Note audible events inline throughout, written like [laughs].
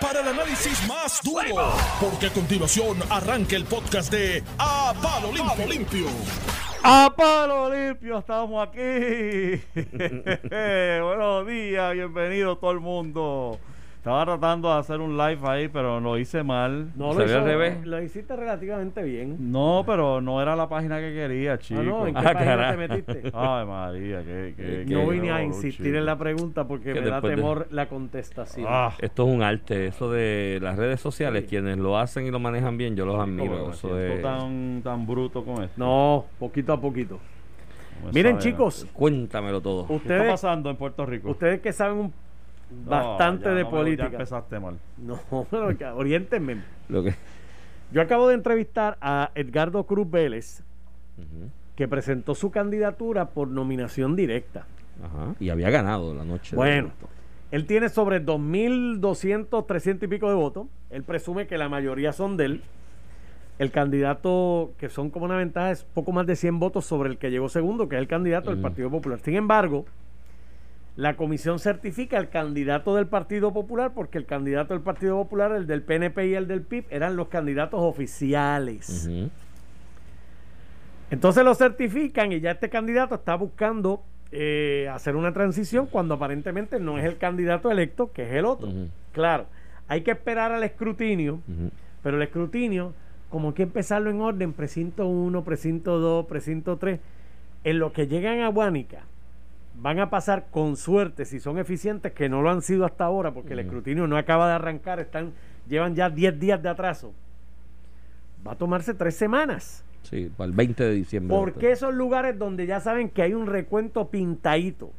para el análisis más duro, porque a continuación arranca el podcast de A Palo Limpio. Limpio. A palo limpio estamos aquí. [laughs] Buenos días, bienvenido todo el mundo. Estaba tratando de hacer un live ahí, pero lo hice mal. No, ¿Se lo, vio al hizo- revés? lo hiciste relativamente bien. No, pero no era la página que quería, chico. Ah, no, ¿en qué Ah, página te metiste? [laughs] Ay, María, que, que, Que- no vine a oh, insistir chico. en la pregunta porque Que me da de- temor la contestación. Ah, Esto es un arte, eso de las redes sociales, quienes lo hacen y lo manejan bien, yo los admiro. Eso tan, tan bruto con esto. No, poquito a poquito. Miren, sabe, chicos, Cuéntamelo todo. ¿Qué está ustedes, pasando en Puerto Rico? ustedes que saben un- bastante de no me- política. Ya empezaste mal. No, [laughs] pero que- oriéntenme. Lo que... Yo acabo de entrevistar a Edgardo Cruz Vélez, que presentó su candidatura por nominación directa. Ajá. Y había ganado la noche. Bueno, él tiene sobre 2.200, 300 y pico de votos. Él presume que la mayoría son de él. El candidato, que son como una ventaja, es poco más de 100 votos sobre el que llegó segundo, que es el candidato del. Partido Popular. Sin embargo, la comisión certifica al candidato del Partido Popular porque el candidato del Partido Popular, el del PNP y el del PIB, eran los candidatos oficiales. Entonces lo certifican y ya este candidato está buscando eh, hacer una transición cuando aparentemente no es el candidato electo, que es el otro. Claro, hay que esperar al escrutinio, pero el escrutinio, como hay que empezarlo en orden, precinto 1, precinto 2, precinto 3, en lo que llegan a Guánica, van a pasar con suerte, si son eficientes, que no lo han sido hasta ahora, porque el escrutinio no acaba de arrancar, están, llevan ya 10 días de atraso. Va a tomarse tres semanas. Sí, para el 20 de diciembre. Porque esos lugares donde ya saben que hay un recuento pintadito,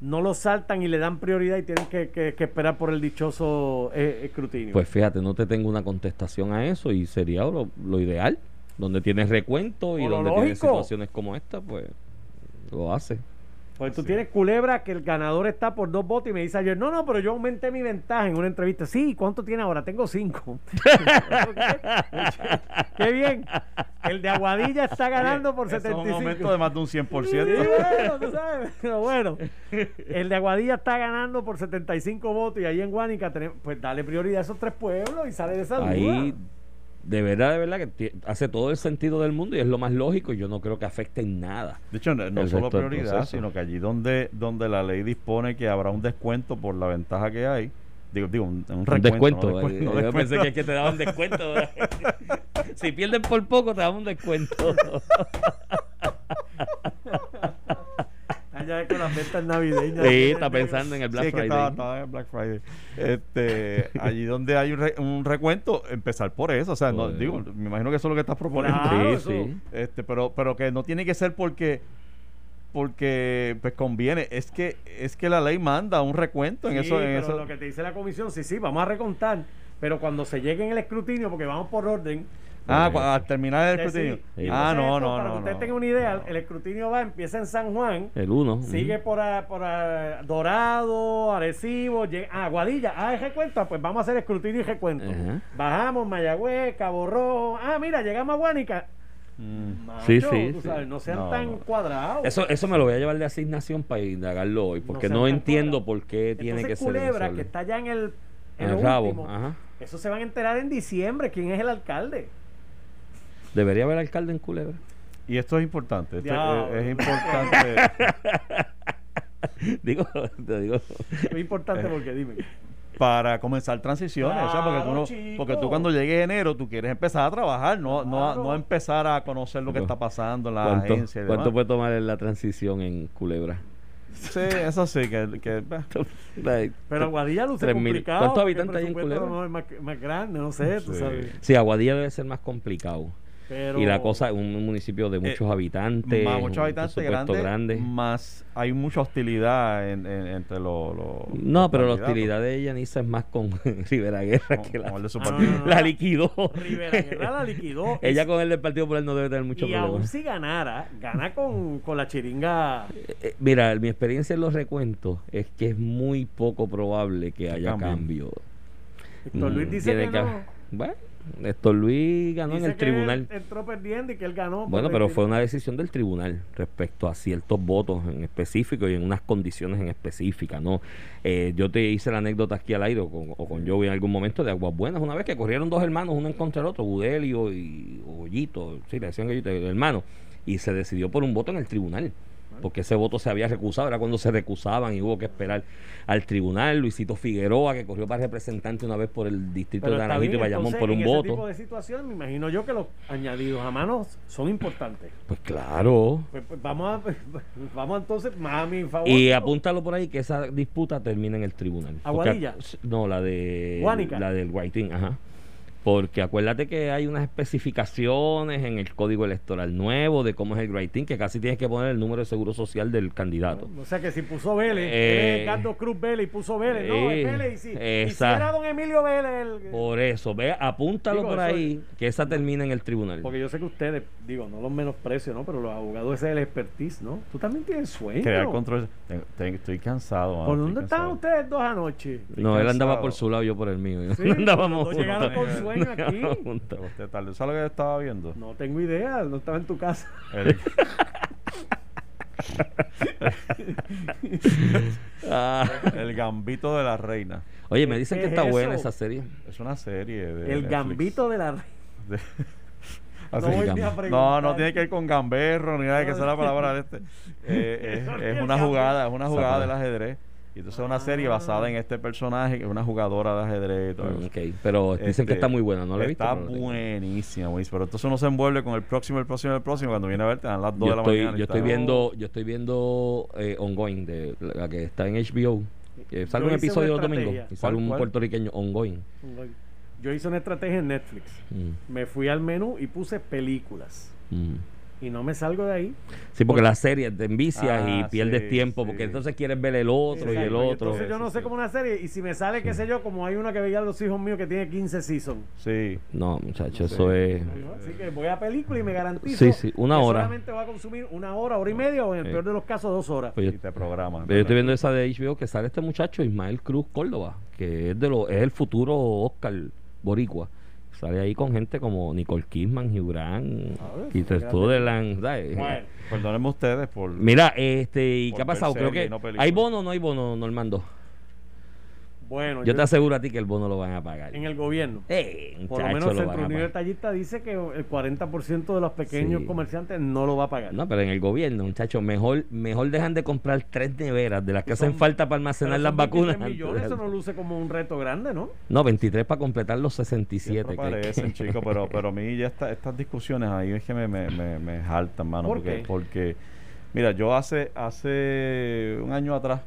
no lo saltan y le dan prioridad y tienen que, que- que esperar por el dichoso eh, escrutinio? Pues fíjate, no te tengo una contestación a eso y sería lo, lo ideal. Donde tienes recuento y O donde tienes situaciones como esta, pues lo hace. Pues tú tienes culebra que el ganador está por dos votos y me dice ayer, no, no, pero yo aumenté mi ventaja en una entrevista. Sí, ¿cuánto tiene ahora? Tengo cinco. [laughs] [laughs] Qué bien. El de Aguadilla está ganando por Ese es 75. un aumento de más de un 100%. Sí, bueno, tú sabes, [laughs] pero bueno, el de Aguadilla está ganando por 75 votos y ahí en Guánica tenemos, pues dale prioridad a esos tres pueblos y sale de esa duda. Ahí, de verdad, de verdad, que hace todo el sentido del mundo y es lo más lógico. y Yo no creo que afecte en nada. De hecho, no, solo prioridad, sino que allí donde, donde la ley dispone que habrá un descuento por la ventaja que hay, digo, digo un, recuento, descuento. no eh, descuento, yo descuento. pensé que, es que te daban descuento. [laughs] si pierden por poco, te daban un descuento. [laughs] Allá con las ventas navideñas. sí, está pensando en el Black Sí, es Friday. estaba, estaba en Black Friday. Este, allí donde hay un, re- un recuento, empezar por eso. O sea, no, Bueno. digo, me imagino que eso es lo que estás proponiendo. Claro, sí, eso- sí. Este, pero, pero que no tiene que ser porque porque pues conviene. Es que es que la ley manda un recuento en Sí, eso. En pero eso. lo que te dice la comisión, sí, sí, vamos a recontar, pero cuando se llegue en el escrutinio, porque vamos por orden, Ah, cu- al terminar el escrutinio. sí. Sí. Ah, Entonces, no, esto, no, Para no. que ustedes no. tengan una idea, el escrutinio va, empieza en San Juan, El 1. Sigue por, a- por a- Dorado, Arecibo, llega, ah, Guadilla, ah, es recuento, pues vamos a hacer escrutinio y recuento. Ajá. Bajamos, Mayagüez, Cabo Rojo, ah, mira, llegamos a Guánica. Mm. Macho, Sí, sí, tú sí. sabes, no sean No, tan no. cuadrados. Eso, eso me lo voy a llevar de asignación para indagarlo hoy, porque sean no, tan entiendo cuadrados. por qué tiene Entonces, que ser en Culebra, ese que orden. está ya en el, en En lo el rabo, último, ajá. eso se van a enterar en diciembre, quién es el alcalde. Debería haber alcalde en Culebra. Y esto es importante. esto es, es importante. [laughs] digo, te digo. Es importante porque dime. para comenzar transiciones. o sea, porque, tú no- porque tú cuando llegue enero, tú quieres empezar a trabajar, no, no, Claro. no a empezar a conocer lo que está pasando en la ¿Cuánto, agencia. y cuánto demás. puede tomar la transición en Culebra? Sí, eso sí, que... [laughs] Pero Aguadilla luce Tres mil. complicado. ¿Cuántos habitantes hay en Culebra? no es más, más grande, no sé, tú Sí. sabes. Sí, Aguadilla debe ser más complicado. Pero, Y la cosa, un municipio de muchos habitantes, más muchos un habitantes grandes, grande. más hay mucha hostilidad en- en- entre los... No, los pero la hostilidad de Yaniza es más con [laughs] Rivera Guerra que la, de su [laughs] no, la liquidó. Rivera Guerra la liquidó. [laughs] Ella Y- con el del Partido Popular no debe tener mucho y problema. aún si ganara, gana con, con la chiringa. Eh, eh, Mira, mi experiencia en los recuentos es que es muy poco probable que haya cambio. Víctor Luis Mm, dice que que no. Bueno, Néstor Luis ganó Dice en el que tribunal. él entró perdiendo y que él ganó. Bueno, pero 20. fue una decisión del tribunal respecto a ciertos votos en específico y en unas condiciones en específicas, ¿no? Eh, yo te hice la anécdota aquí al aire o con, o con Joey en algún momento de Aguas Buenas, una vez que corrieron dos hermanos, uno en contra del otro, Budelio y Goyito, sí, le decían el hermano, y se decidió por un voto en el tribunal. Porque ese voto se había recusado, era cuando se recusaban y hubo que esperar al tribunal. Luisito Figueroa, que corrió para representante una vez por el distrito Pero de Naranjito y bien, Bayamón entonces, por un en ese voto. tipo de situaciones, me imagino yo que los añadidos a mano son importantes. Pues claro. Pues, pues, vamos a, [laughs] vamos entonces más a mi favor. Y apúntalo por ahí que esa disputa termina en el tribunal. Porque- ¿Aguadilla? no, la de Guánica. la del Whiting, ajá. Porque acuérdate que hay unas especificaciones en el código electoral nuevo de cómo es el writing, que casi tienes que poner el número de seguro social del candidato. O sea que si puso Vélez, Eh, es Carlos Cruz Vélez y puso Vélez, no, eh, es Vélez y si, y si era don Emilio Vélez. el- Por eso, ve, apúntalo Digo, por ahí, que esa termina en el tribunal. Porque yo sé que ustedes, digo, no los menosprecio, ¿no? Pero los abogados ese es el expertise, ¿no? Tú también tienes sueño. Crear control. Estoy cansado. ¿Por estoy dónde estaban ustedes dos anoche? no, él andaba por su lado, yo por el mío. Sí, [laughs] Andábamos llegaron con sueño [laughs] aquí. Juntos. Usted tarde. ¿Sabes lo que yo estaba viendo? No tengo idea, no estaba en tu casa. El, Ah. [laughs] [laughs] el Gambito de la Reina. Oye, me dicen ¿Qué que es está buena esa serie. Es una serie de. el Netflix. gambito de la reina. De- No voy a No, tiene que ver con gamberro ni nada de que sea la palabra de este. Eh, es, es una jugada, es una jugada del ajedrez. Y entonces es una serie basada en este personaje que es una jugadora de ajedrez y todo Mm, pero dicen Este, que está muy buena, no la he visto. Está buenísima, buenísima. Pero entonces uno se envuelve con el próximo, el próximo, el próximo. Cuando viene a ver, te dan las 2 Yo de la estoy, mañana. yo está- estoy viendo, yo estoy viendo eh, Ongoing, de la que está en HBO. Eh, sale Yo un episodio una los domingos estrategia. y sale ¿Cuál, un cuál? puertorriqueño Ongoing. Yo hice una estrategia en Netflix. Mm, Me fui al menú y puse películas. mm. Y no me salgo de ahí. Sí, porque las series te envicias y Ah, pierdes sí, tiempo, porque sí. entonces quieres ver el otro y el otro. Entonces yo no Sí, sé sí. cómo una serie. Y si me sale, qué sé yo, como hay una que veían los hijos míos que tiene 15 seasons. Sí. No, muchachos, Sí. eso es. Así que voy a película y me garantizo. Sí, sí, una que hora. Solamente va a consumir una hora, hora y media, o en el Sí. peor de los casos, dos horas. Pues yo, Y te programan. yo estoy viendo esa de HBO que sale este muchacho Ismael Cruz Córdoba, que es de lo, es el futuro Oscar Boricua. Sale ahí con gente como Nicole Kidman, Hugh Grant, Peter. Sutherland, ¿sabes? Bueno, Perdónenme ustedes por. Mira, este, ¿y Por qué ha pasado? Creo que no hay bono o no hay bono, Normando. Bueno Yo te aseguro a ti que el bono lo van a pagar. en el gobierno. Eh, Por lo menos lo Centro Unido. Detallista dice que el 40% de los pequeños Sí. comerciantes no lo va a pagar. No, pero en el gobierno, muchachos, mejor, mejor dejan de comprar tres neveras de las que Son- hacen falta para almacenar las 23 vacunas. millones, eso no luce como un reto grande, ¿no? No, 23 para completar los 67. Siempre que hay que- parecen, [laughs] chicos, pero, pero a mí ya esta- estas discusiones ahí es que me, me, me, me jaltan, mano. ¿Por porque, qué? porque, mira, yo hace, hace un año atrás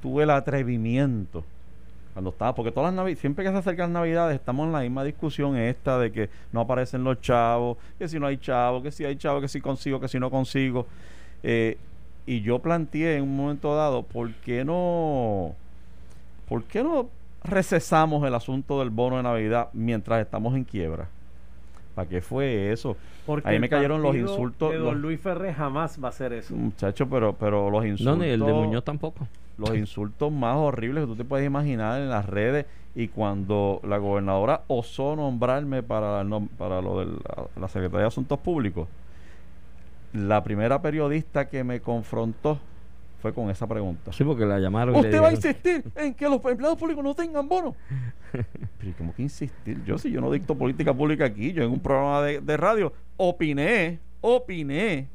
tuve el atrevimiento cuando estaba, porque todas las navidades, siempre que se acercan las navidades, estamos en la misma discusión esta de que no aparecen los chavos, que si no hay chavos, que si hay chavos, que si consigo, que si no consigo. Eh, y yo planteé en un momento dado, ¿por qué no, por qué no recesamos el asunto del bono de Navidad mientras estamos en quiebra? ¿Para qué fue eso? Porque Ahí me cayeron los insultos, De los- don Luis Ferrer jamás va a hacer eso. Muchachos, pero, pero los No, insultos. ni el de Muñoz tampoco. Los insultos más horribles que tú te puedes imaginar en las redes y cuando la gobernadora osó nombrarme para, para lo de la, la Secretaría de Asuntos Públicos, la primera periodista que me confrontó fue con esa pregunta. Sí, porque la llamaron. le ¿Usted va a insistir en que los empleados públicos no tengan bono? [laughs] Pero ¿y ¿cómo que insistir? Yo si yo no dicto política pública aquí, yo en un programa de, de radio opiné, opiné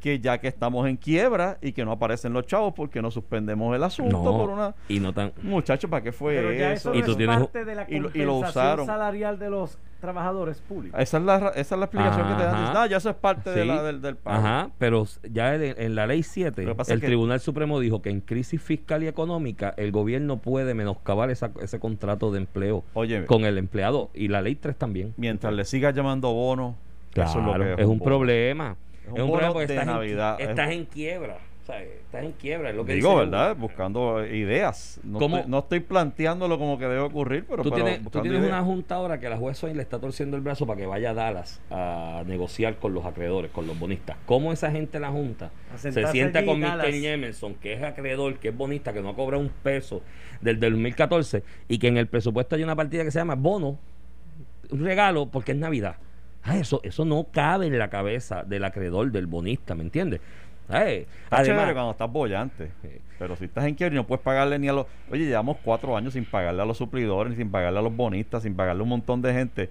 que ya que estamos en quiebra y que no aparecen los chavos porque no suspendemos el asunto No, por una... y no tan. Muchachos, ¿para qué fue Pero ya eso? eso Y no tú es tienes- parte de la y lo- compensación y lo usaron. salarial de los trabajadores públicos. Esa es la, ra- esa es la explicación que te dan. Dicen, "Ah, ya eso es parte de Sí. la, del, del pago". Ajá, pero ya en, en la ley 7, Lo que pasa el que- Tribunal Supremo dijo que en crisis fiscal y económica el gobierno puede menoscabar esa- ese contrato de empleo Oye, con el empleado y la ley 3 también. mientras le sigas llamando bono, eso es lo Claro, que es, un bono. problema. Es un Es un, bono problema porque de estás, Navidad, En, es- estás en quiebra. Estás en quiebra, es lo que Digo, ¿verdad? Buscando ideas. No, estoy, no estoy planteándolo como que debe ocurrir, pero, Tú pero tienes, tú tienes una junta ahora que la juez hoy le está torciendo el brazo para que vaya a Dallas a negociar con los acreedores, con los bonistas. ¿Cómo esa gente en la junta se sienta con Mr. Jemerson, que es acreedor, que es bonista, que no cobra un peso del 2014 y que en el presupuesto hay una partida que se llama bono un regalo porque es Navidad. Ah, eso, eso no cabe en la cabeza del acreedor, del bonista, ¿me entiendes? Eh, chévere además, cuando estás bollante. Pero si estás en quiebra y no puedes pagarle ni a los. Oye, llevamos cuatro años sin pagarle a los suplidores, sin pagarle a los bonistas, sin pagarle a un montón de gente.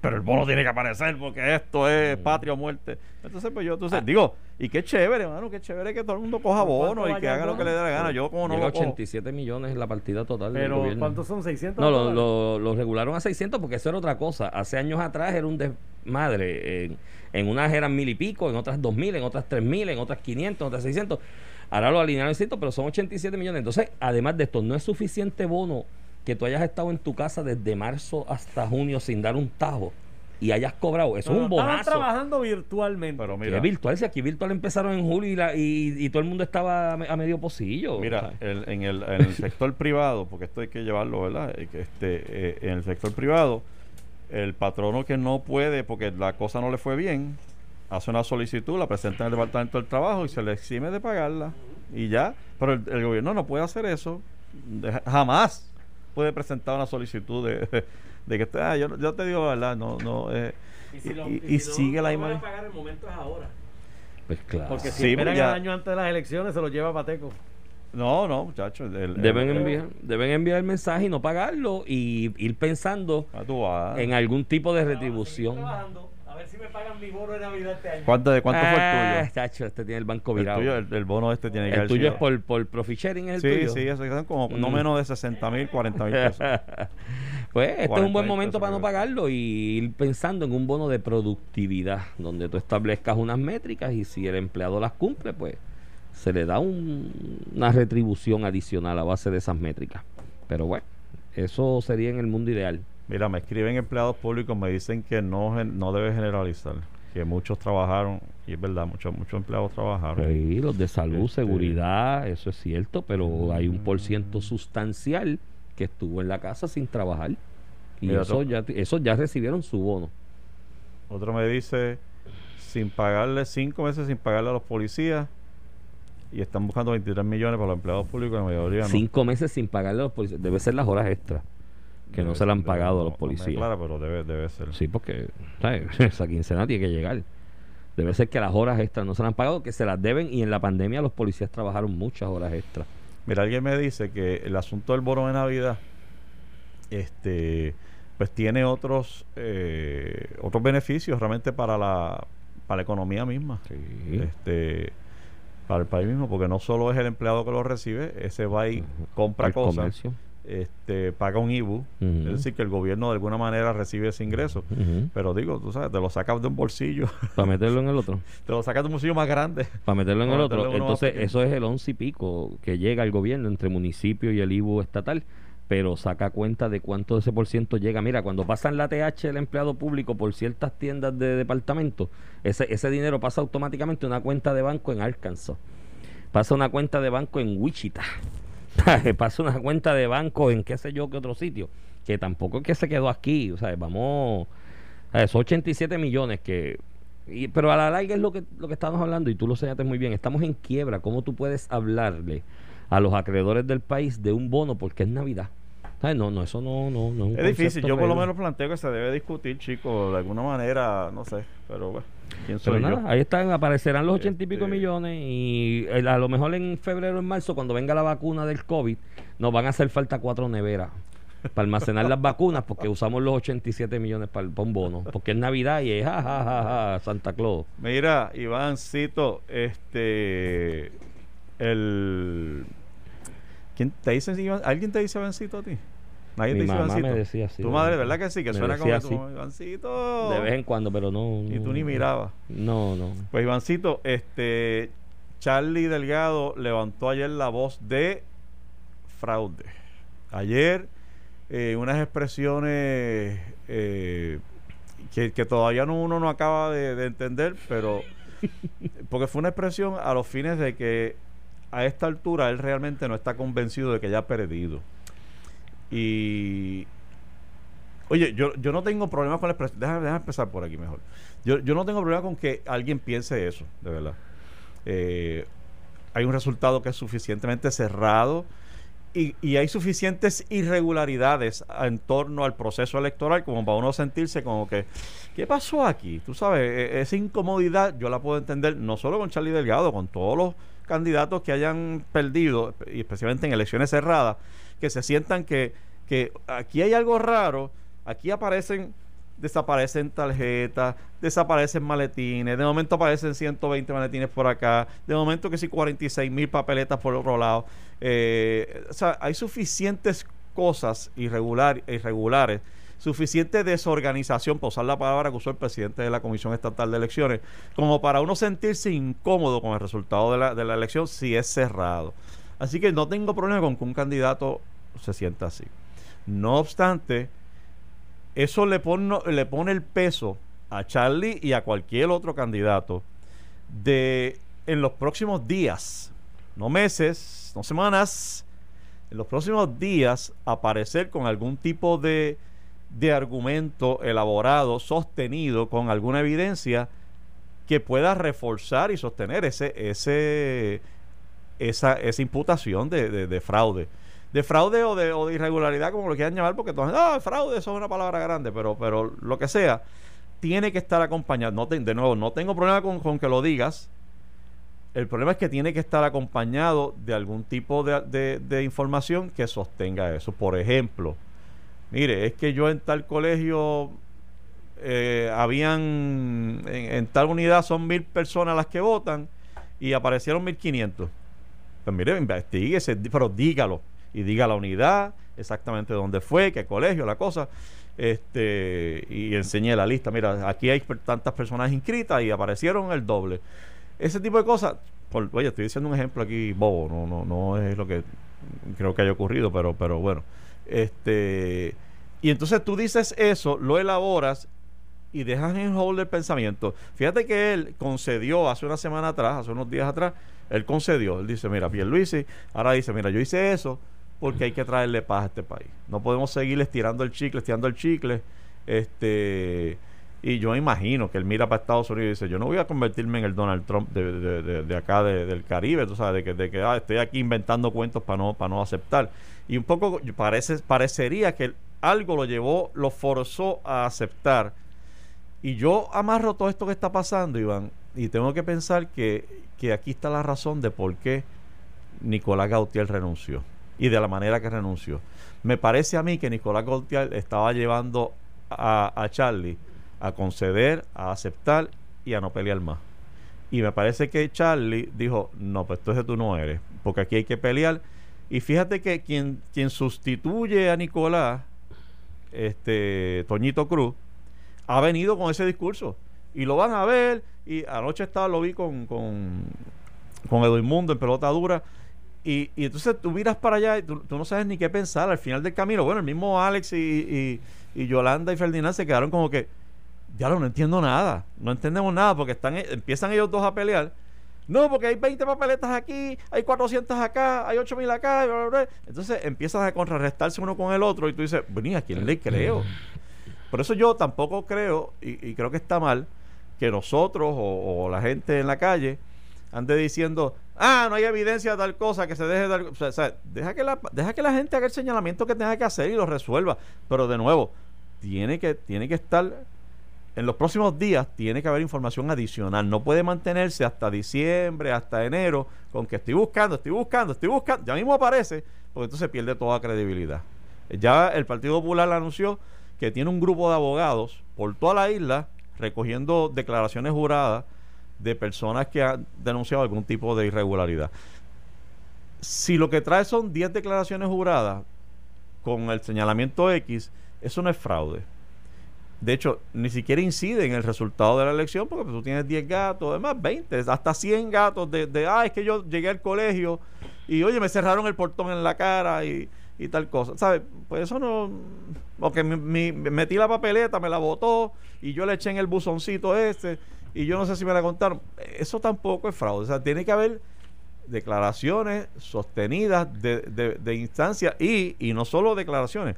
Pero el bono tiene que aparecer porque esto es Mm. patria o muerte. Entonces, pues yo, Ah. entonces, digo, y qué chévere, hermano, qué chévere que todo el mundo coja ¿Por cuánto bono y que haga lo que le dé la gana. Yo, como no llega a lo cojo. 87 millones la partida total del Pero, gobierno. ¿cuántos son? ¿600? No, lo, dólares? lo, lo regularon a 600 porque eso era otra cosa. Hace años atrás era un desmadre. En, en unas eran mil y pico, en otras dos mil, en otras tres mil, en otras 500, en otras 600. Ahora lo alinearon en 600, pero son 87 millones. Entonces, además de esto, no es suficiente bono que tú hayas estado en tu casa desde marzo hasta junio sin dar un tajo y hayas cobrado. Eso No, es un no, estaban bonazo. trabajando virtualmente. Pero mira, es virtual, si aquí virtual empezaron en julio y, la- y, y todo el mundo estaba a me- a medio pocillo. Mira, el- en, el, en el sector privado, porque esto hay que llevarlo, ¿verdad? Eh, que Este, eh, en el sector privado, el patrono que no puede, porque la cosa no le fue bien, hace una solicitud, la presenta en el Departamento del Trabajo y se le exime de pagarla. Y ya. Pero el, el gobierno no puede hacer eso. De- jamás puede presentar una solicitud de, de que, ah, yo, yo te digo la verdad, no, no. eh, y, y- y sigue la misma. pagar el momento es ahora. Pues claro. Porque si Sí, esperan porque ya- el año antes de las elecciones, se lo lleva Pateco. No, no, muchachos. Deben el- enviar, deben enviar el mensaje y no pagarlo y ir pensando Ah, en algún tipo de retribución. A ver si me pagan mi bono de Navidad este año. ¿Cuánto, ¿De cuánto fue Ah, el tuyo? chacho, este tiene el banco El, virado. tuyo, el, el bono este tiene que El tuyo es por, por profit sharing, ¿es el Sí, tuyo? sí, eso son como no Mm. menos de 60 mil, 40 mil pesos. [laughs] pues este es 40 un buen momento para no pagarlo y ir pensando en un bono de productividad, donde tú establezcas unas métricas y si el empleado las cumple, pues se le da un- una retribución adicional a base de esas métricas. Pero bueno, eso sería en el mundo ideal. Mira, me escriben empleados públicos, me dicen que no, no debe generalizar, que muchos trabajaron, y es verdad, muchos, muchos empleados trabajaron. Sí, los de salud, Este- seguridad, eso es cierto, pero hay un por ciento sustancial que estuvo en la casa sin trabajar. Y Mira, eso ya, esos ya recibieron su bono. Otro me dice, sin pagarle cinco meses sin pagarle a los policías, y están buscando 23 millones para los empleados públicos, la mayoría no. Cinco meses sin pagarle a los policías. Debe ser las horas extras que no se le han pagado debe- a los no- no policías. aclara, pero debe, debe ser. Sí, porque ¿sabes? [laughs] esa quincena tiene que llegar. Debe ser que las horas extras no se le han pagado, que se las deben y en la pandemia los policías trabajaron muchas horas extras. Mira, alguien me dice que el asunto del bono de Navidad, este, pues tiene otros, eh, otros beneficios realmente para la, para la economía misma, este, para el país mismo, porque no solo es el empleado que lo recibe, ese va y compra Al cosas, comercio. Este, paga un IBU, es decir, que el gobierno de alguna manera recibe ese ingreso. Pero digo, tú sabes, te lo sacas de un bolsillo, [laughs] Para meterlo en el otro. [laughs] te lo sacas de un bolsillo más grande. Para meterlo en el otro. Entonces, eso es el once y pico que llega al gobierno entre municipio y el IBU estatal, pero saca cuenta de cuánto de ese por ciento llega. Mira, cuando pasan la TH el empleado público por ciertas tiendas de departamento, ese, ese dinero pasa automáticamente a una cuenta de banco en Arkansas. Pasa a una cuenta de banco en Wichita. [laughs] pasa una cuenta de banco en qué sé yo qué otro sitio. Que tampoco es que se quedó aquí. O sea, vamos esos 87 millones que y- pero a la larga es lo que lo que estamos hablando y tú lo señalaste muy bien. Estamos en quiebra. ¿Cómo tú puedes hablarle a los acreedores del país de un bono porque es Navidad? No, no, eso no, no, no Es difícil, yo por lo menos planteo que se debe discutir, chicos, de alguna manera, no sé, pero bueno, Pero nada, yo. ahí están, aparecerán los ochenta y pico Este- millones y el- a lo mejor en febrero o en marzo, cuando venga la vacuna del COVID, nos van a hacer falta cuatro neveras para almacenar las vacunas porque usamos los 87 millones para, el- para un bono. Porque es Navidad y es ja, ja, ja, ja, Santa Claus. Mira, Ivancito, este, el, ¿quién te dice? ¿Alguien te dice Ivancito a ti? Nadie Mi te dice mamá me decía así. Tu madre, ¿verdad que sí? Que suena como así. Ivancito. De vez en cuando, pero no. Y tú ni mirabas. No, no. Pues Ivancito, este, Charlie Delgado levantó ayer la voz de fraude. Ayer, eh, unas expresiones eh, que, que todavía no, uno no acaba de, de entender, pero [laughs] porque fue una expresión a los fines de que a esta altura él realmente no está convencido de que haya perdido. Y Oye, yo, yo no tengo problemas con la expresión. Déjame, déjame empezar por aquí mejor. Yo, yo no tengo problema con que alguien piense eso, de verdad. Eh, hay un resultado que es suficientemente cerrado y, y hay suficientes irregularidades en torno al proceso electoral como para uno sentirse como que, ¿qué pasó aquí? Tú sabes, e- esa incomodidad yo la puedo entender no solo con Charlie Delgado, con todos los candidatos que hayan perdido, y especialmente en elecciones cerradas, que se sientan que, que aquí hay algo raro, aquí aparecen desaparecen tarjetas, desaparecen maletines, de momento aparecen 120 maletines por acá, de momento que sí 46 mil papeletas por otro lado. Eh, o sea, hay suficientes cosas irregular, irregulares, suficiente desorganización, por usar la palabra que usó el presidente de la Comisión Estatal de Elecciones, como para uno sentirse incómodo con el resultado de la, de la elección si es cerrado. Así que no tengo problema con que un candidato se sienta así. No obstante, eso le pone, le pone el peso a Charlie y a cualquier otro candidato de en los próximos días, no meses, no semanas, en los próximos días aparecer con algún tipo de, de argumento elaborado, sostenido, con alguna evidencia que pueda reforzar y sostener ese, ese, esa, esa imputación de, de- de fraude. De fraude o de, o de irregularidad, como lo quieran llamar, porque todos, ah, fraude, eso es una palabra grande, pero, pero lo que sea, tiene que estar acompañado. No de nuevo, no tengo problema con, con que lo digas. El problema es que tiene que estar acompañado de algún tipo de- de información que sostenga eso. Por ejemplo, mire, es que yo en tal colegio eh, habían, en, tal unidad son mil personas las que votan y aparecieron 1500. Pues mire, investiguese, pero dígalo. Y diga la unidad, exactamente dónde fue, qué colegio, la cosa. Este, y enseñé la lista. Mira, aquí hay tantas personas inscritas y aparecieron el doble. Ese tipo de cosas. por- oye, estoy diciendo un ejemplo aquí bobo, no, no, no es lo que creo que haya ocurrido, pero, pero bueno. Este, y entonces tú dices eso, lo elaboras y dejas en hold el pensamiento. Fíjate que él concedió hace una semana atrás, hace unos días atrás, él concedió. Él dice, mira, Pierluisi, ahora dice, mira, yo hice eso porque hay que traerle paz a este país. No podemos seguir estirando el chicle, estirando el chicle. Este, y yo imagino que él mira para Estados Unidos y dice, yo no voy a convertirme en el Donald Trump de, de- de- de acá, de- del Caribe, tú sabes, de que, de que ah, estoy aquí inventando cuentos para no, para no aceptar. Y un poco parece, parecería que algo lo llevó, lo forzó a aceptar. Y yo amarro todo esto que está pasando, Iván, y tengo que pensar que, que aquí está la razón de por qué Nicolás Gautier renunció y de la manera que renunció. Me parece a mí que Nicolás Gautier estaba llevando a, a Charlie a conceder, a aceptar y a no pelear más. Y me parece que Charlie dijo, no, pues entonces tú no eres, porque aquí hay que pelear. Y fíjate que quien, quien sustituye a Nicolás, este Toñito Cruz, ha venido con ese discurso. Y lo van a ver. Y anoche estaba, lo vi con, con, con Mundo en pelota dura. Y, y entonces tú miras para allá y tú, tú no sabes ni qué pensar al final del camino. Bueno, el mismo Alex y, y- y Yolanda y Ferdinand se quedaron como que, ya no entiendo nada, no entendemos nada porque están empiezan ellos dos a pelear. No, porque hay 20 papeletas aquí, hay 400 acá, hay 8000 acá. bla, bla, bla. Entonces empiezas a contrarrestarse uno con el otro y tú dices, ¿y a quién le creo? Por eso yo tampoco creo, y, y creo que está mal, que nosotros o, o la gente en la calle ande diciendo, ah, no hay evidencia de tal cosa, que se deje de dar... O sea, o sea, deja, que la, deja que la gente haga el señalamiento que tenga que hacer y lo resuelva. Pero de nuevo, tiene que, tiene que estar... En los próximos días tiene que haber información adicional. No puede mantenerse hasta diciembre, hasta enero, con que estoy buscando, estoy buscando, estoy buscando. Ya mismo aparece, porque entonces pierde toda credibilidad. Ya el Partido Popular anunció que tiene un grupo de abogados por toda la isla recogiendo declaraciones juradas de personas que han denunciado algún tipo de irregularidad. Si lo que trae son 10 declaraciones juradas con el señalamiento X, eso no es fraude. De hecho, ni siquiera incide en el resultado de la elección porque pues, tú tienes 10 gatos, además 20, hasta 100 gatos de, de, ah, es que yo llegué al colegio y oye, me cerraron el portón en la cara y, y tal cosa. ¿Sabes? Pues eso no... Porque mi, metí la papeleta, me la botó y yo le eché en el buzoncito este y yo no sé si me la contaron. Eso tampoco es fraude. O sea, tiene que haber declaraciones sostenidas de, de, de instancia y, y no solo declaraciones,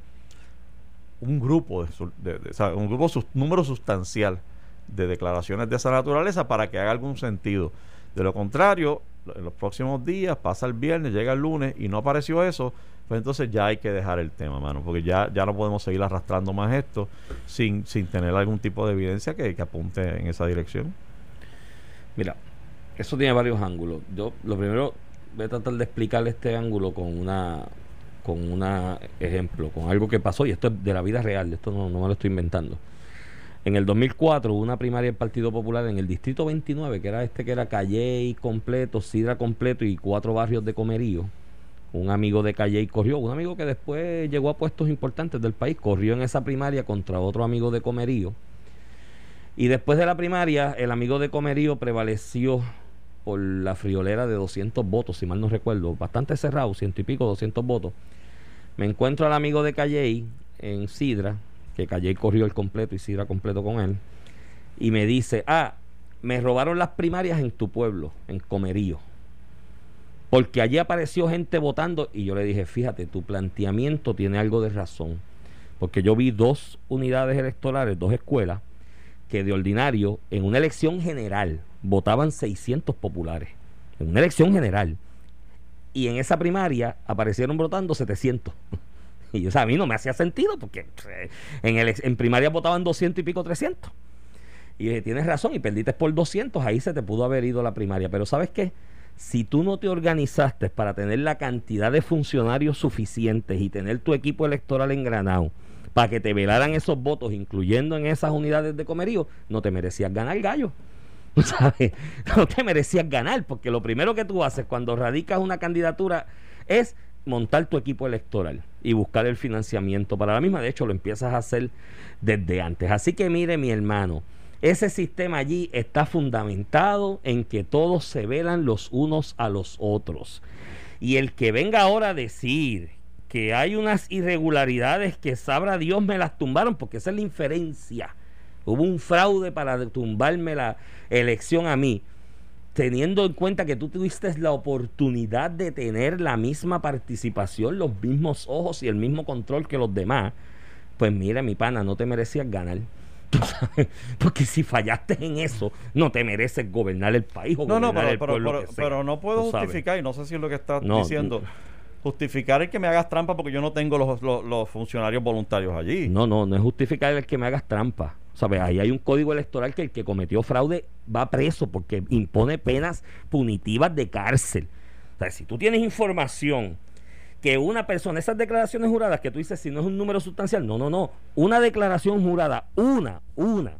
un grupo, de, un grupo, número sustancial de declaraciones de esa naturaleza para que haga algún sentido. De lo contrario, en los próximos días, pasa el viernes, llega el lunes y no apareció eso, pues entonces ya hay que dejar el tema, mano, porque ya, ya no podemos seguir arrastrando más esto sin, sin tener algún tipo de evidencia que, que apunte en esa dirección. Mira, eso tiene varios ángulos. Yo lo primero voy a tratar de explicarle este ángulo con una con un ejemplo, con algo que pasó y esto es de la vida real, esto no, me lo estoy inventando. En el 2004 hubo una primaria del Partido Popular en el distrito 29, que era este que era Calle completo, Sidra completo y cuatro barrios de Comerío. Un amigo de Calle corrió, un amigo que después llegó a puestos importantes del país, corrió en esa primaria contra otro amigo de Comerío. Y después de la primaria, el amigo de Comerío prevaleció por la friolera de 200 votos, si mal no recuerdo, bastante cerrado, ciento y pico, 200 votos. Me encuentro al amigo de Calley en Sidra, que Calle corrió el completo y Sidra completo con él, y me dice, ah, me robaron las primarias en tu pueblo, en Comerío. Porque allí apareció gente votando y yo le dije, fíjate, tu planteamiento tiene algo de razón. Porque yo vi dos unidades electorales, dos escuelas, que de ordinario, en una elección general, votaban 600 populares. En una elección general. Y en esa primaria aparecieron votando 700. [laughs] Y o sea, a mí no me hacía sentido porque en, el, en primaria votaban 200 y pico 300. Y dije, tienes razón, y perdiste por 200, ahí se te pudo haber ido la primaria. Pero ¿sabes qué? Si tú no te organizaste para tener la cantidad de funcionarios suficientes y tener tu equipo electoral engranado para que te velaran esos votos, incluyendo en esas unidades de comerío, no te merecías ganar gallo. [laughs] ¿Sabes? No te merecías ganar, porque lo primero que tú haces cuando radicas una candidatura es montar tu equipo electoral y buscar el financiamiento para la misma. De hecho, lo empiezas a hacer desde antes. Así que mire, mi hermano, ese sistema allí está fundamentado en que todos se velan los unos a los otros. Y el que venga ahora a decir que hay unas irregularidades que sabrá Dios me las tumbaron, porque esa es la inferencia. Hubo un fraude para tumbarme la elección a mí teniendo en cuenta que tú tuviste la oportunidad de tener la misma participación, los mismos ojos y el mismo control que los demás, pues mira, mi pana, no te merecías ganar. [laughs] Porque si fallaste en eso, no te mereces gobernar el país o no, no, pero, pero, pero, no puedo justificar, y no sé si es lo que estás diciendo, justificar el que me hagas trampa porque yo no tengo los, los funcionarios voluntarios allí. No, no, no es justificar el que me hagas trampa ¿Sabes? Ahí hay un código electoral que el que cometió fraude va preso porque impone penas punitivas de cárcel. O sea, si tú tienes información que una persona, esas declaraciones juradas que tú dices, si no es un número sustancial, no, no, no. Una declaración jurada, una, una,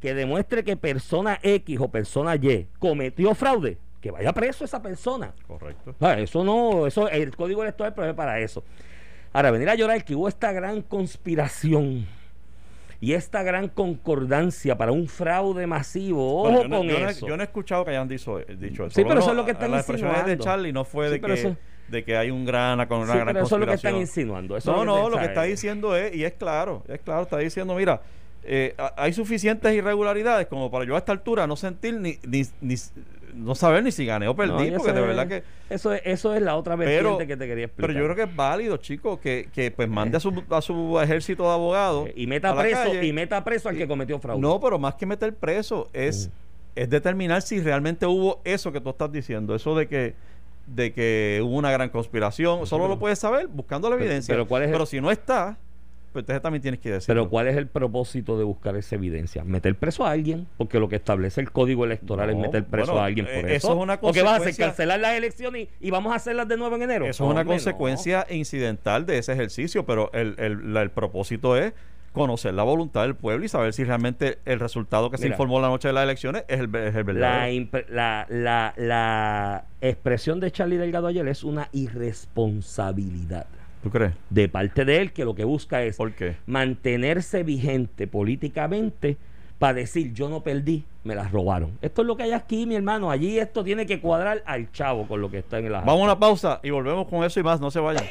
que demuestre que persona X o persona Y cometió fraude, que vaya preso esa persona. Correcto. eso no, eso, el código electoral prevé para eso. Ahora, venir a llorar que hubo esta gran conspiración y esta gran concordancia para un fraude masivo. Ojo yo con no, eso. yo no he escuchado que hayan dicho, eso. Sí, pero eso es lo que están insinuando. Las de Charlie no fue de que de que hay un gran, una, sí, gran pero eso es lo que están insinuando. no, no, lo que está diciendo es, y es claro, es claro, está diciendo, mira, eh, hay suficientes irregularidades como para yo a esta altura no sentir ni, ni, ni no saber ni si gané o perdí, porque de verdad que... Eso es, eso es la otra vertiente que te quería explicar. Pero yo creo que es válido, chicos, que, que pues mande a su, a su ejército de abogados... y meta preso y meta preso al que cometió fraude. No, pero más que meter preso es, es determinar si realmente hubo eso que tú estás diciendo, eso de que de que hubo una gran conspiración, solo lo puedes saber buscando la evidencia. Pero, ¿cuál es pero si no está pues entonces también tienes que decir. Pero ¿cuál es el propósito de buscar esa evidencia? Meter preso a alguien, porque lo que establece el código electoral es meter preso a alguien por eh, eso. eso. Es una ¿O qué vas a hacer? ¿Cancelar las elecciones y, vamos a hacerlas de nuevo en enero? Eso es una consecuencia incidental de ese ejercicio, pero el, el, el, propósito es conocer la voluntad del pueblo y saber si realmente el resultado que se informó la noche de las elecciones es el, es el verdadero. La, la, la expresión de Charlie Delgado ayer es una irresponsabilidad. ¿Tú crees? De parte de él, que lo que busca es ¿Por mantenerse vigente políticamente para decir yo no perdí, me las robaron. Esto es lo que hay aquí, mi hermano. Allí esto tiene que cuadrar al chavo con lo que está en la. Vamos a una pausa y volvemos con eso y más. No se vayan.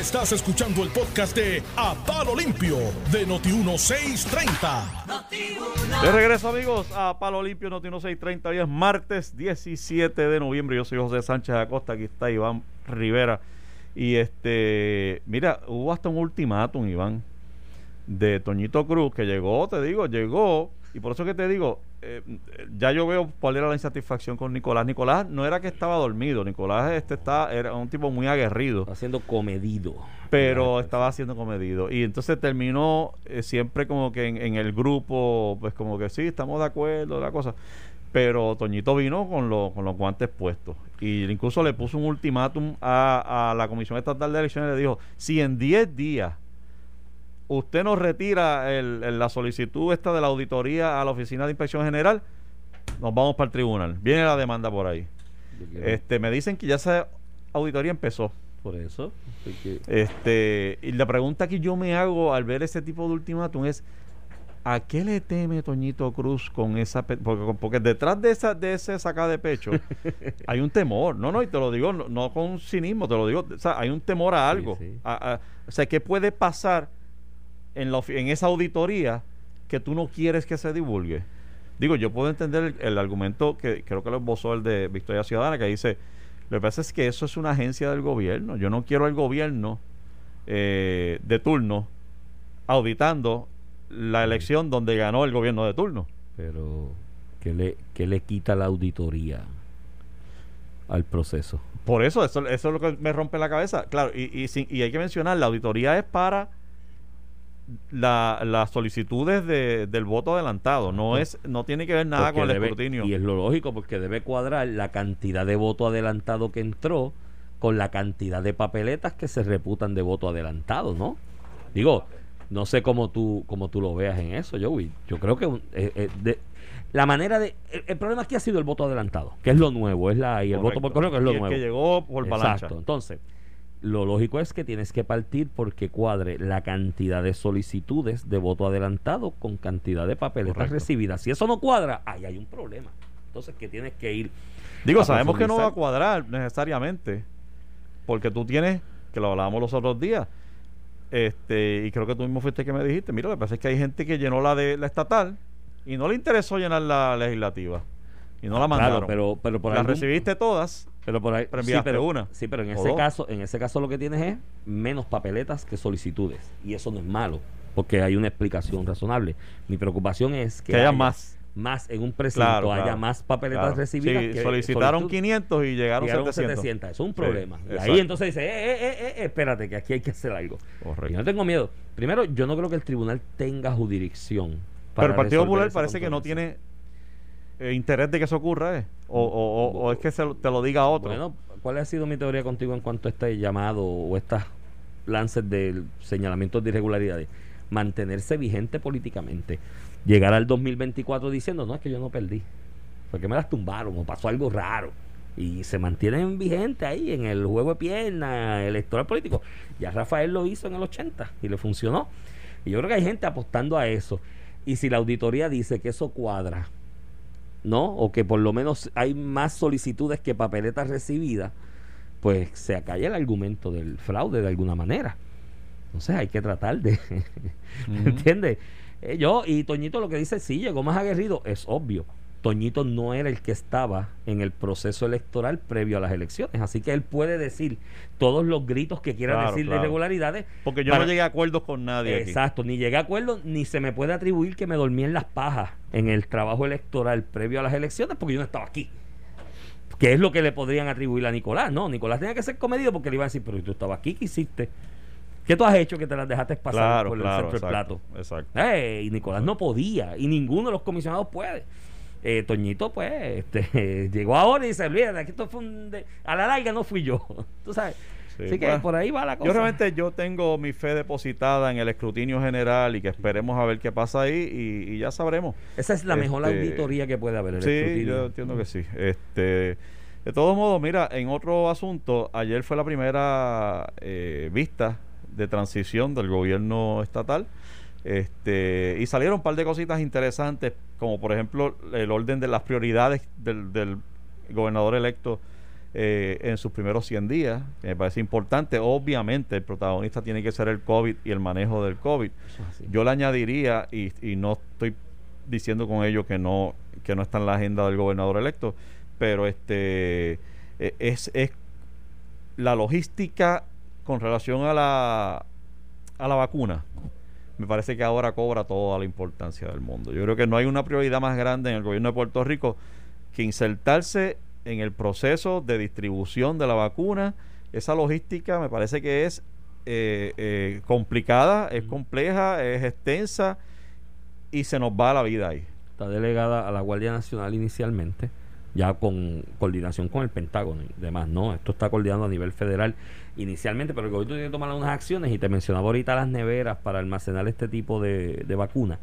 Estás escuchando el podcast de A Palo Limpio de Noti1630. de regreso, amigos, a Palo Limpio Noti1630. Hoy es martes 17 de noviembre. Yo soy José Sánchez Acosta. Aquí está Iván Rivera. Y este, mira, hubo hasta un ultimátum, Iván, de Toñito Cruz, que llegó, te digo, llegó, y por eso que te digo, eh, ya yo veo cuál era la insatisfacción con Nicolás. Nicolás no era que estaba dormido, Nicolás este está, era un tipo muy aguerrido. Está siendo comedido. Pero estaba siendo comedido. Y entonces terminó eh, siempre como que en, en el grupo, pues como que sí, estamos de acuerdo, la cosa. Pero Toñito vino con, lo- con los guantes puestos. Y incluso le puso un ultimátum a, a la Comisión Estatal de Elecciones. Le dijo, si en 10 días usted nos retira el- el- la solicitud esta de la auditoría a la Oficina de Inspección General, nos vamos para el tribunal. Viene la demanda por ahí. Este, me dicen que ya esa auditoría empezó. por eso. porque- Este, y la pregunta que yo me hago al ver ese tipo de ultimátum es ¿a qué le teme Toñito Cruz con esa porque, porque detrás de esa de ese saca de pecho [laughs] hay un temor, no, no, y te lo digo no, no con cinismo, te lo digo, o sea, hay un temor a algo. sí. A- a- o sea, ¿qué puede pasar en la en esa auditoría que tú no quieres que se divulgue? Digo, yo puedo entender el, el argumento que creo que lo esbozó el de Victoria Ciudadana, que dice, lo que pasa es que eso es una agencia del gobierno. Yo no quiero al gobierno eh, de turno auditando la elección donde ganó el gobierno de turno. Pero, ¿qué le, qué le quita la auditoría al proceso? Por eso, eso, eso es lo que me rompe la cabeza. Claro, y, y, sin- y hay que mencionar, la auditoría es para la- las solicitudes de- del voto adelantado. No es no tiene que ver nada Porque con el debe- escrutinio. Y es lo lógico porque debe cuadrar la cantidad de voto adelantado que entró con la cantidad de papeletas que se reputan de voto adelantado, ¿no? Digo, no sé cómo tú, cómo tú lo veas en eso, Joey. Yo creo que eh, eh, de- la manera de... El, el problema aquí ha sido el voto adelantado, que es lo nuevo, es la y el voto por correo, que es lo Y el nuevo. que llegó por avalancha. Exacto. Entonces, lo lógico es que tienes que partir porque cuadre la cantidad de solicitudes de voto adelantado con cantidad de papeletas recibidas. Si eso no cuadra, ahí hay un problema. Entonces, que tienes que ir. Digo, sabemos que no va a cuadrar necesariamente, porque tú tienes, que lo hablábamos los otros días, este, y creo que tú mismo fuiste que me dijiste, mira, lo que pasa es que hay gente que llenó la de la estatal y no le interesó llenar la legislativa y no la mandaron. Claro, pero, pero por las algún- recibiste todas, Pero por ahí. pero sí, pero, una. Sí, pero en ese dos. caso, en ese caso lo que tienes es menos papeletas que solicitudes. Y eso no es malo, porque hay una explicación razonable. Mi preocupación es que, que haya haya más. Más en un precinto Claro, haya claro, más papeletas Claro. recibidas. Sí, que solicitaron solicitud. 500 y llegaron, Llegaron 700. 700. Eso es un Sí, problema. y ahí entonces dice, eh, eh, eh, eh, espérate, que aquí hay que hacer algo. Correcto. Y no tengo miedo. Primero, yo no creo que el tribunal tenga jurisdicción. Pero el Partido Popular parece que no tiene eh, interés de que eso ocurra, ¿eh? O, o- o- o es que se lo- te lo diga otro. Bueno, ¿cuál ha sido mi teoría contigo en cuanto a este llamado o estas lances de señalamientos de irregularidades? Mantenerse vigente políticamente. Llegar al 2024 diciendo, no, es que yo no perdí. Fue que me las tumbaron o pasó algo raro. Y se mantienen vigentes ahí en el juego de pierna electoral político. Ya Rafael lo hizo en el 80 y le funcionó. Y yo creo que hay gente apostando a eso. Y si la auditoría dice que eso cuadra, ¿no? O que por lo menos hay más solicitudes que papeletas recibidas, pues se acalla el argumento del fraude de alguna manera. Entonces hay que tratar de... [laughs] Ujú. ¿Entiendes? Eh, yo y Toñito lo que dice, sí, llegó más aguerrido, es obvio. Toñito no era el que estaba en el proceso electoral previo a las elecciones, así que él puede decir todos los gritos que quiera Claro, decir claro. de irregularidades. Porque yo para- no llegué a acuerdos con nadie aquí. Exacto, ni llegué a acuerdo, ni se me puede atribuir que me dormí en las pajas en el trabajo electoral previo a las elecciones porque yo no estaba aquí. Que es lo que le podrían atribuir a Nicolás. No, Nicolás tenía que ser comedido porque le iban a decir, pero tú estabas aquí, ¿qué hiciste? ¿Qué tú has hecho que te las dejaste pasar Claro, por claro, el centro del plato? exacto. Eh, y Nicolás no podía, y ninguno de los comisionados puede. Eh, Toñito, pues, este, [laughs] llegó ahora y dice, olvídate, aquí esto fue un de- a la larga no fui yo. [laughs] Tú sabes. Sí, Así que bueno, por ahí va la cosa. Yo realmente yo tengo mi fe depositada en el escrutinio general y que esperemos a ver qué pasa ahí y, y ya sabremos. Esa es la mejor Este, auditoría que puede haber. el Sí, escrutinio. yo entiendo que sí. Este, de todos modos, mira, en otro asunto, ayer fue la primera eh, vista de transición del gobierno estatal. Este, y salieron un par de cositas interesantes, como por ejemplo el orden de las prioridades del, del gobernador electo eh, en sus primeros 100 días, que me parece importante. Obviamente el protagonista tiene que ser el COVID y el manejo del COVID. Yo le añadiría, y, y no estoy diciendo con ello que no, que no está en la agenda del gobernador electo, pero este eh, es, es la logística con relación a la, a la vacuna. me parece que ahora cobra toda la importancia del mundo. Yo creo que no hay una prioridad más grande en el gobierno de Puerto Rico que insertarse en el proceso de distribución de la vacuna. Esa logística me parece que es eh, eh, complicada, es compleja, es extensa y se nos va la vida ahí. Está delegada a la Guardia Nacional inicialmente ya con coordinación con el Pentágono y demás, ¿no? Esto está coordinado a nivel federal inicialmente, pero el gobierno tiene que tomar unas acciones y te mencionaba ahorita las neveras para almacenar este tipo de, de vacunas,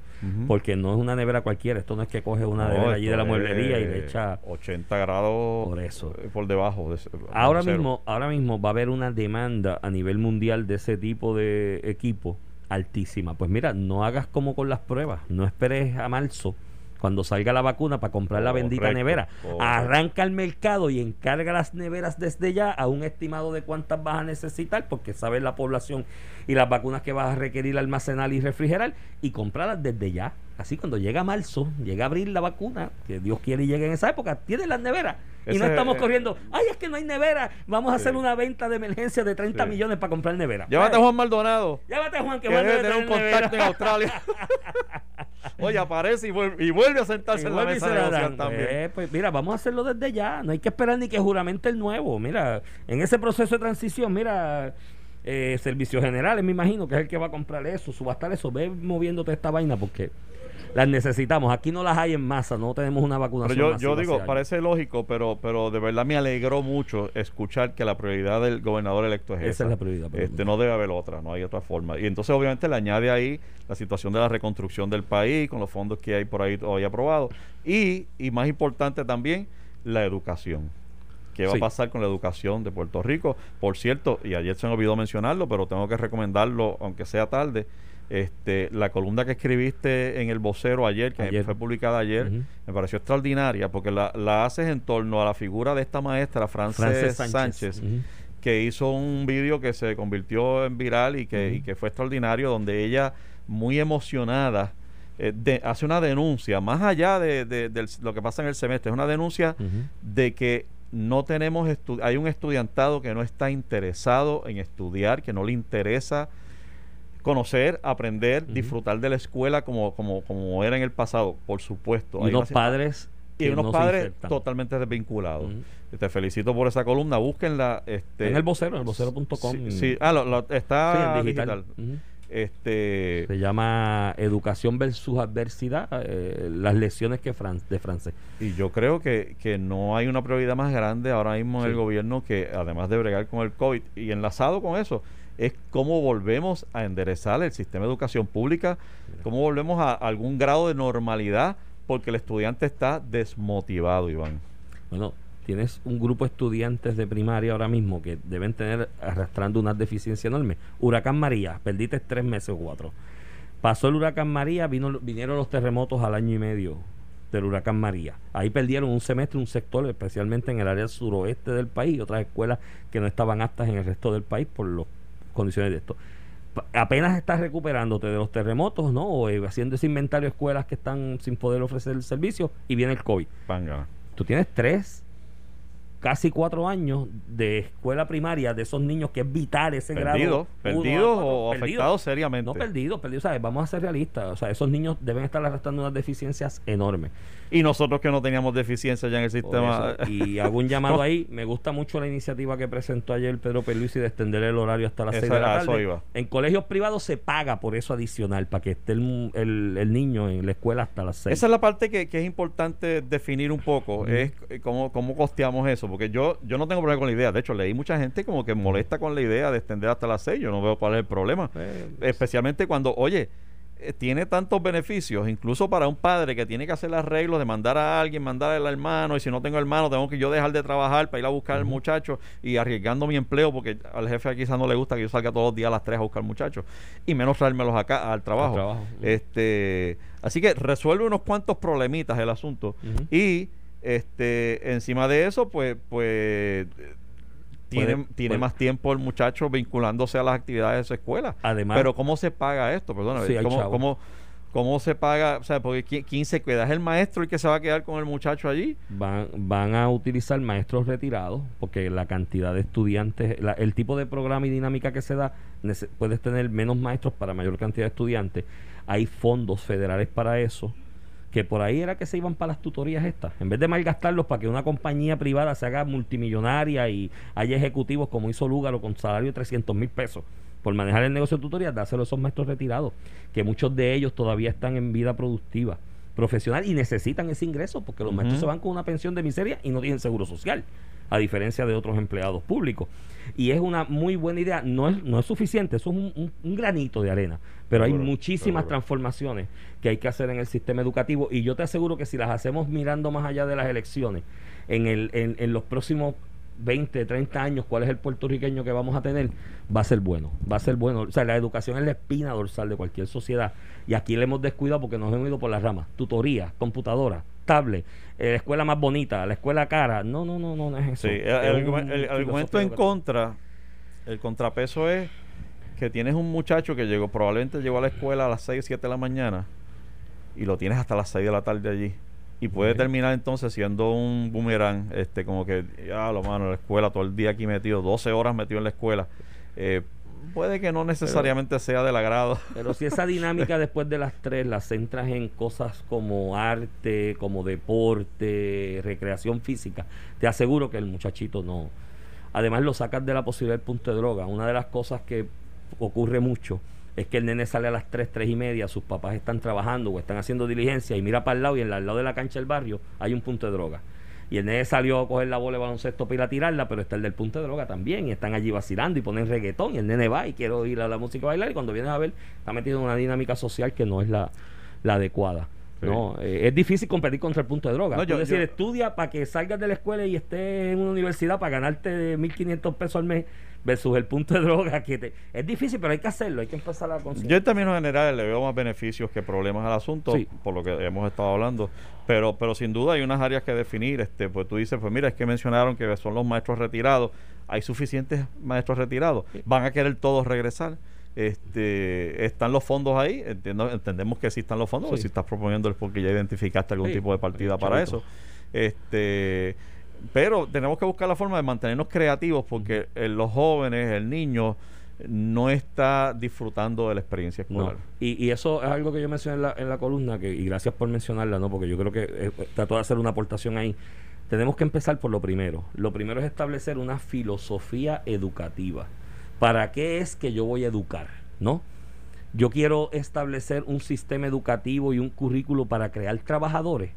porque no es una nevera cualquiera, esto no es que coge una nevera allí de la mueblería y le echa 80 grados por eso. eh, por debajo de ahora mismo ahora mismo va a haber una demanda a nivel mundial de ese tipo de equipo altísima. Pues mira no hagas como con las pruebas no esperes a marzo cuando salga la vacuna para comprar la bendita nevera. Arranca el mercado y encarga las neveras desde ya a un estimado de cuántas vas a necesitar, porque sabes la población y las vacunas que vas a requerir almacenar y refrigerar, y comprarlas desde ya. Así cuando llega marzo, llega abril la vacuna, que Dios quiere y llegue en esa época, tienes las neveras. y no estamos corriendo, ay, es que no hay nevera, vamos a hacer una venta de emergencia de 30 millones para comprar nevera. Llévate a Juan Maldonado. Llévate a Juan, que, que debe tener un contacto en Australia. [laughs] Oye, aparece y vuelve, a sentarse en la mesa de también. Eh, pues mira, vamos a hacerlo desde ya. No hay que esperar ni que juramente el nuevo. Mira, en ese proceso de transición, mira, eh, servicios generales, me imagino que es el que va a comprar eso, subastar eso. Ve moviéndote esta vaina porque las necesitamos. Aquí no las hay en masa, no tenemos una vacunación. Pero yo, yo digo, parece lógico, pero, pero de verdad me alegró mucho escuchar que la prioridad del gobernador electo es esa. Esa es la prioridad. Este, no debe haber otra, no hay otra forma. Y entonces obviamente le añade ahí la situación de la reconstrucción del país, con los fondos que hay por ahí todavía aprobados. Y, y más importante también, la educación. ¿Qué va a pasar con la educación de Puerto Rico? Por cierto, y ayer se me olvidó mencionarlo, pero tengo que recomendarlo, aunque sea tarde, este, la columna que escribiste en el vocero ayer, que fue publicada ayer, me pareció extraordinaria porque la, la, haces en torno a la figura de esta maestra, Frances, Sánchez, que hizo un vídeo que se convirtió en viral y que, y que fue extraordinario, donde ella, muy emocionada, eh, hace una denuncia, más allá de, de, lo que pasa en el semestre, es una denuncia de que no tenemos, hay un estudiantado que no está interesado en estudiar, que no le interesa conocer, aprender, disfrutar de la escuela como, como, como era en el pasado, por supuesto. Y unos padres y unos padres totalmente desvinculados. Te felicito por esa columna, búsquenla. Este, en el vocero, en el vocero.com. Sí, ah, está digital. Este, Se llama Educación versus Adversidad, eh, las lecciones que de francés. Y yo creo que, que no hay una prioridad más grande ahora mismo en el gobierno que, además de bregar con el COVID, y enlazado con eso, es cómo volvemos a enderezar el sistema de educación pública, cómo volvemos a algún grado de normalidad, porque el estudiante está desmotivado, Iván. Bueno, tienes un grupo de estudiantes de primaria ahora mismo que deben tener arrastrando una deficiencia enorme. Huracán María, perdiste tres meses o cuatro. Pasó el huracán María, vino, vinieron los terremotos al año y medio del huracán María. Ahí perdieron un semestre, un sector, especialmente en el área suroeste del país, y otras escuelas que no estaban aptas en el resto del país por los condiciones de esto. Apenas estás recuperándote de los terremotos, ¿no? O eh, haciendo ese inventario de escuelas que están sin poder ofrecer el servicio y viene el COVID. Tú tienes tres casi cuatro años de escuela primaria de esos niños que es vital ese grado. ¿Perdidos o afectados seriamente? No perdidos, perdidos, ¿sabes? Vamos a ser realistas. O sea, esos niños deben estar arrastrando unas deficiencias enormes. Y nosotros que no teníamos deficiencias ya en el sistema. y [laughs] hago un llamado ahí. Me gusta mucho la iniciativa que presentó ayer Pedro Peluisi de extender el horario hasta las seis de la tarde. En colegios privados se paga por eso adicional, para que esté el, el, niño en la escuela hasta las seis. Esa es la parte que, que es importante definir un poco, es cómo, cómo costeamos eso porque yo, yo no tengo problema con la idea. De hecho, leí mucha gente como que molesta con la idea de extender hasta las 6. Yo no veo cuál es el problema. Eh, Especialmente cuando, oye, eh, tiene tantos beneficios, incluso para un padre que tiene que hacer arreglos de mandar a alguien, mandar al hermano, y si no tengo hermano, tengo que yo dejar de trabajar para ir a buscar al muchacho y arriesgando mi empleo, porque al jefe quizás no le gusta que yo salga todos los días a las 3 a buscar muchachos, y menos traérmelos acá al trabajo. este Así que resuelve unos cuantos problemitas el asunto. Y este, encima de eso, pues, pues tiene, tiene más tiempo el muchacho vinculándose a las actividades de su escuela. Además, pero ¿cómo se paga esto? Perdón, ¿Cómo se paga? O sea, porque ¿quién, se queda? ¿Es el maestro el que se va a quedar con el muchacho allí? Van, van a utilizar maestros retirados porque la cantidad de estudiantes, la- el tipo de programa y dinámica que se da, puedes tener menos maestros para mayor cantidad de estudiantes. Hay fondos federales para eso, que por ahí era que se iban para las tutorías estas. En vez de malgastarlos para que una compañía privada se haga multimillonaria y haya ejecutivos como hizo Lúgaro con salario de 300 mil pesos por manejar el negocio de tutorías, dáselo a esos maestros retirados, que muchos de ellos todavía están en vida productiva profesional y necesitan ese ingreso porque los maestros se van con una pensión de miseria y no tienen seguro social, a diferencia de otros empleados públicos. Y es una muy buena idea, no es, no es suficiente, eso es un, un- un granito de arena, pero hay muchísimas transformaciones que hay que hacer en el sistema educativo y yo te aseguro que si las hacemos mirando más allá de las elecciones, en, el, en, en los próximos 20, 30 años, cuál es el puertorriqueño que vamos a tener, va a ser bueno, va a ser bueno. O sea, la educación es la espina dorsal de cualquier sociedad y aquí le hemos descuidado porque nos hemos ido por las ramas. Tutoría, computadora, tablet, eh, la escuela más bonita, la escuela cara. No, no, no, no, no es eso. Sí, el, Es un el argumento en contra, el contrapeso es que tienes un muchacho que llegó, probablemente llegó a la escuela a las 6, 7 de la mañana y lo tienes hasta las 6 de la tarde allí. Y puede terminar entonces siendo un boomerang, este, como que, ya lo mano, la escuela, todo el día aquí metido, 12 horas metido en la escuela. Eh, puede que no necesariamente sea del agrado. Pero si esa dinámica después de las tres la centras en cosas como arte, como deporte, recreación física, te aseguro que el muchachito no. Además lo sacas de la posibilidad del punto de droga. Una de las cosas que ocurre mucho es que el nene sale a las 3, 3 y media, sus papás están trabajando o están haciendo diligencia y mira para el lado y en al lado de la cancha del barrio hay un punto de droga. Y el nene salió a coger la bola de baloncesto para ir a tirarla, pero está el del punto de droga también. Y están allí vacilando y ponen reggaetón. Y el nene va y quiere oír a la música bailar. Y cuando vienes a ver, está metido en una dinámica social que no es la, la adecuada. Sí. No, eh, es difícil competir contra el punto de droga. No, es yo- decir, yo- estudia para que salgas de la escuela y estés en una universidad para ganarte 1.500 pesos al mes versus el punto de droga. que te, Es difícil, pero hay que hacerlo. Hay que empezar a Yo conseguir. en términos generales le veo más beneficios que problemas al asunto, Sí. por lo que hemos estado hablando. Pero, pero sin duda hay unas áreas que definir. Este, pues tú dices, pues mira, es que mencionaron que son los maestros retirados. Hay suficientes maestros retirados. Van a querer todos regresar. Este, están los fondos ahí. Entiendo, entendemos que sí están los fondos. Sí. Si estás proponiendo es porque ya identificaste algún Sí, tipo de partida para eso. Este, pero tenemos que buscar la forma de mantenernos creativos porque eh, los jóvenes, el niño, no está disfrutando de la experiencia No. escolar. Y, y eso es algo que yo mencioné en la, en la columna, que, y gracias por mencionarla, ¿no? porque yo creo que eh, trató de hacer una aportación ahí. Tenemos que empezar por lo primero. Lo primero es establecer una filosofía educativa. ¿Para qué es que yo voy a educar? ¿No? Yo quiero establecer un sistema educativo y un currículo para crear trabajadores.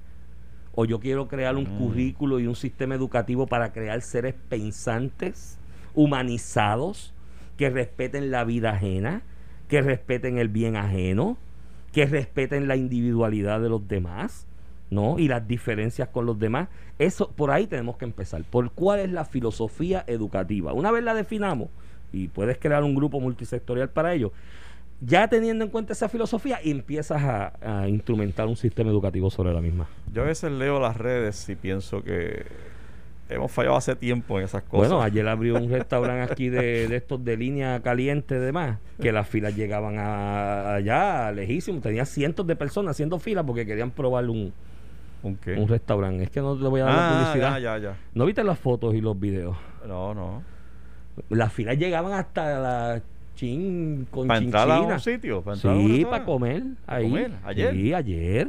O yo quiero crear un Mm. currículo y un sistema educativo para crear seres pensantes, humanizados, que respeten la vida ajena, que respeten el bien ajeno, que respeten la individualidad de los demás, ¿no? Y las diferencias con los demás. Eso, por ahí tenemos que empezar. ¿Por cuál es la filosofía educativa? Una vez la definamos, y puedes crear un grupo multisectorial para ello, ya teniendo en cuenta esa filosofía, empiezas a, a instrumentar un sistema educativo sobre la misma. Yo a veces leo las redes y pienso que hemos fallado hace tiempo en esas cosas. Bueno, ayer abrió un restaurante aquí de, de estos de línea caliente y demás, que las filas llegaban a, allá, lejísimo. Tenía cientos de personas haciendo filas porque querían probar un, ¿Un qué? un restaurante. Es que no le voy a dar la ah, publicidad. ya, ya, ya. ¿No viste las fotos y los videos? No, no. Las filas llegaban hasta la chin con ¿Para entrar a chinchina. un sitio? ¿Para entrar a un Sí, para comer ahí. comer? ¿Ayer? Sí, ayer.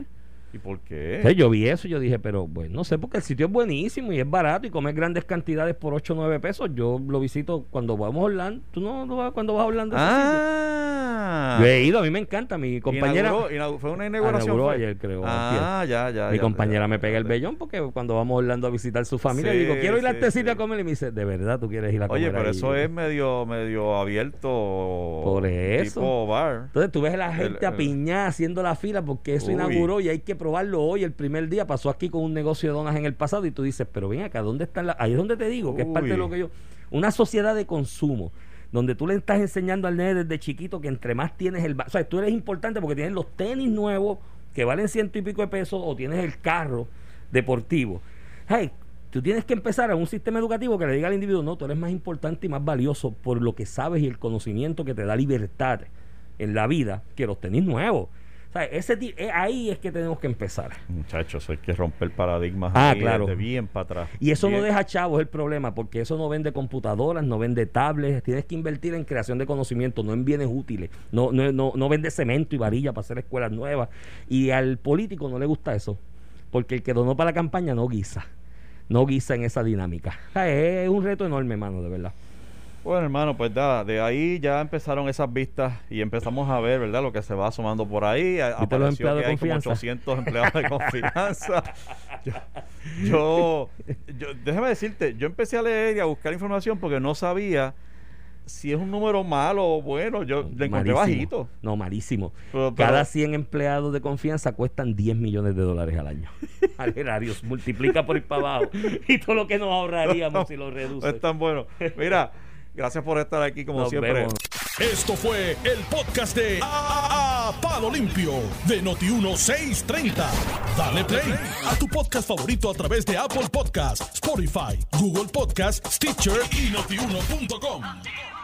¿Y por qué? Yo vi eso y yo dije, pero bueno, no sé, porque el sitio es buenísimo y es barato y comer grandes cantidades por 8 o 9 pesos. Yo lo visito cuando vamos a Orlando. ¿Tú no, no vas cuando vas a Orlando? a Ah. Yo he ido, a mí me encanta. Mi compañera. Inauguró- fue una inauguración. inauguró fue? ayer, creo, Ah, ya, ya. mi ya, compañera ya, me pega el vellón porque cuando vamos a Orlando a visitar su familia, Sí, digo, quiero ir a sí, este sitio sí. a comer. Y me dice, ¿de verdad tú quieres ir a comer? Oye, pero ahí?" eso es medio, medio abierto. Por eso. Tipo bar. Entonces tú ves a la gente El- el- apiñada haciendo la fila porque eso Uy. inauguró y hay que probarlo hoy, el primer día. Pasó aquí con un negocio de donas en el pasado y tú dices, pero ven acá, ¿dónde están las...? Ahí es donde te digo, que es parte de lo que yo... Una sociedad de consumo, donde tú le estás enseñando al nene desde chiquito que entre más tienes el... O sea, tú eres importante porque tienes los tenis nuevos que valen ciento y pico de pesos o tienes el carro deportivo. Hey, tú tienes que empezar a un sistema educativo que le diga al individuo, no, tú eres más importante y más valioso por lo que sabes y el conocimiento que te da libertad en la vida que los tenis nuevos. O sea, ese eh, ahí es que tenemos que empezar. Muchachos, hay que romper paradigmas Ah, ahí claro. desde bien para atrás. Y eso no deja chavos el problema, porque eso no vende computadoras, no vende tablets. Tienes que invertir en creación de conocimiento, no en bienes útiles. No, no, no, no vende cemento y varilla para hacer escuelas nuevas. Y al político no le gusta eso, porque el que donó para la campaña no guisa. No guisa en esa dinámica. O sea, es un reto enorme, mano, de verdad. Bueno, hermano, pues nada, de ahí ya empezaron esas vistas y empezamos a ver, ¿verdad? Lo que se va asomando por ahí. A- ¿Viste los Apareció empleados que de hay como confianza? 800 empleados de confianza. [laughs] Yo, yo, yo- déjame decirte, yo empecé a leer y a buscar información porque no sabía si es un número malo o bueno. Yo le encontré Malísimo. bajito. No, malísimo. Pero- pero- Cada 100 empleados de confianza cuestan 10 millones de dólares al año. [laughs] al erario, multiplica por ir para abajo. Y todo lo que nos ahorraríamos [laughs] si lo No reduce. es tan bueno. Mira, gracias por estar aquí como Nos siempre. vemos. Esto fue el podcast de A, A- Palo Limpio de Noti1630. Dale play a tu podcast favorito a través de Apple Podcasts, Spotify, Google Podcasts, Stitcher y notiuno.com.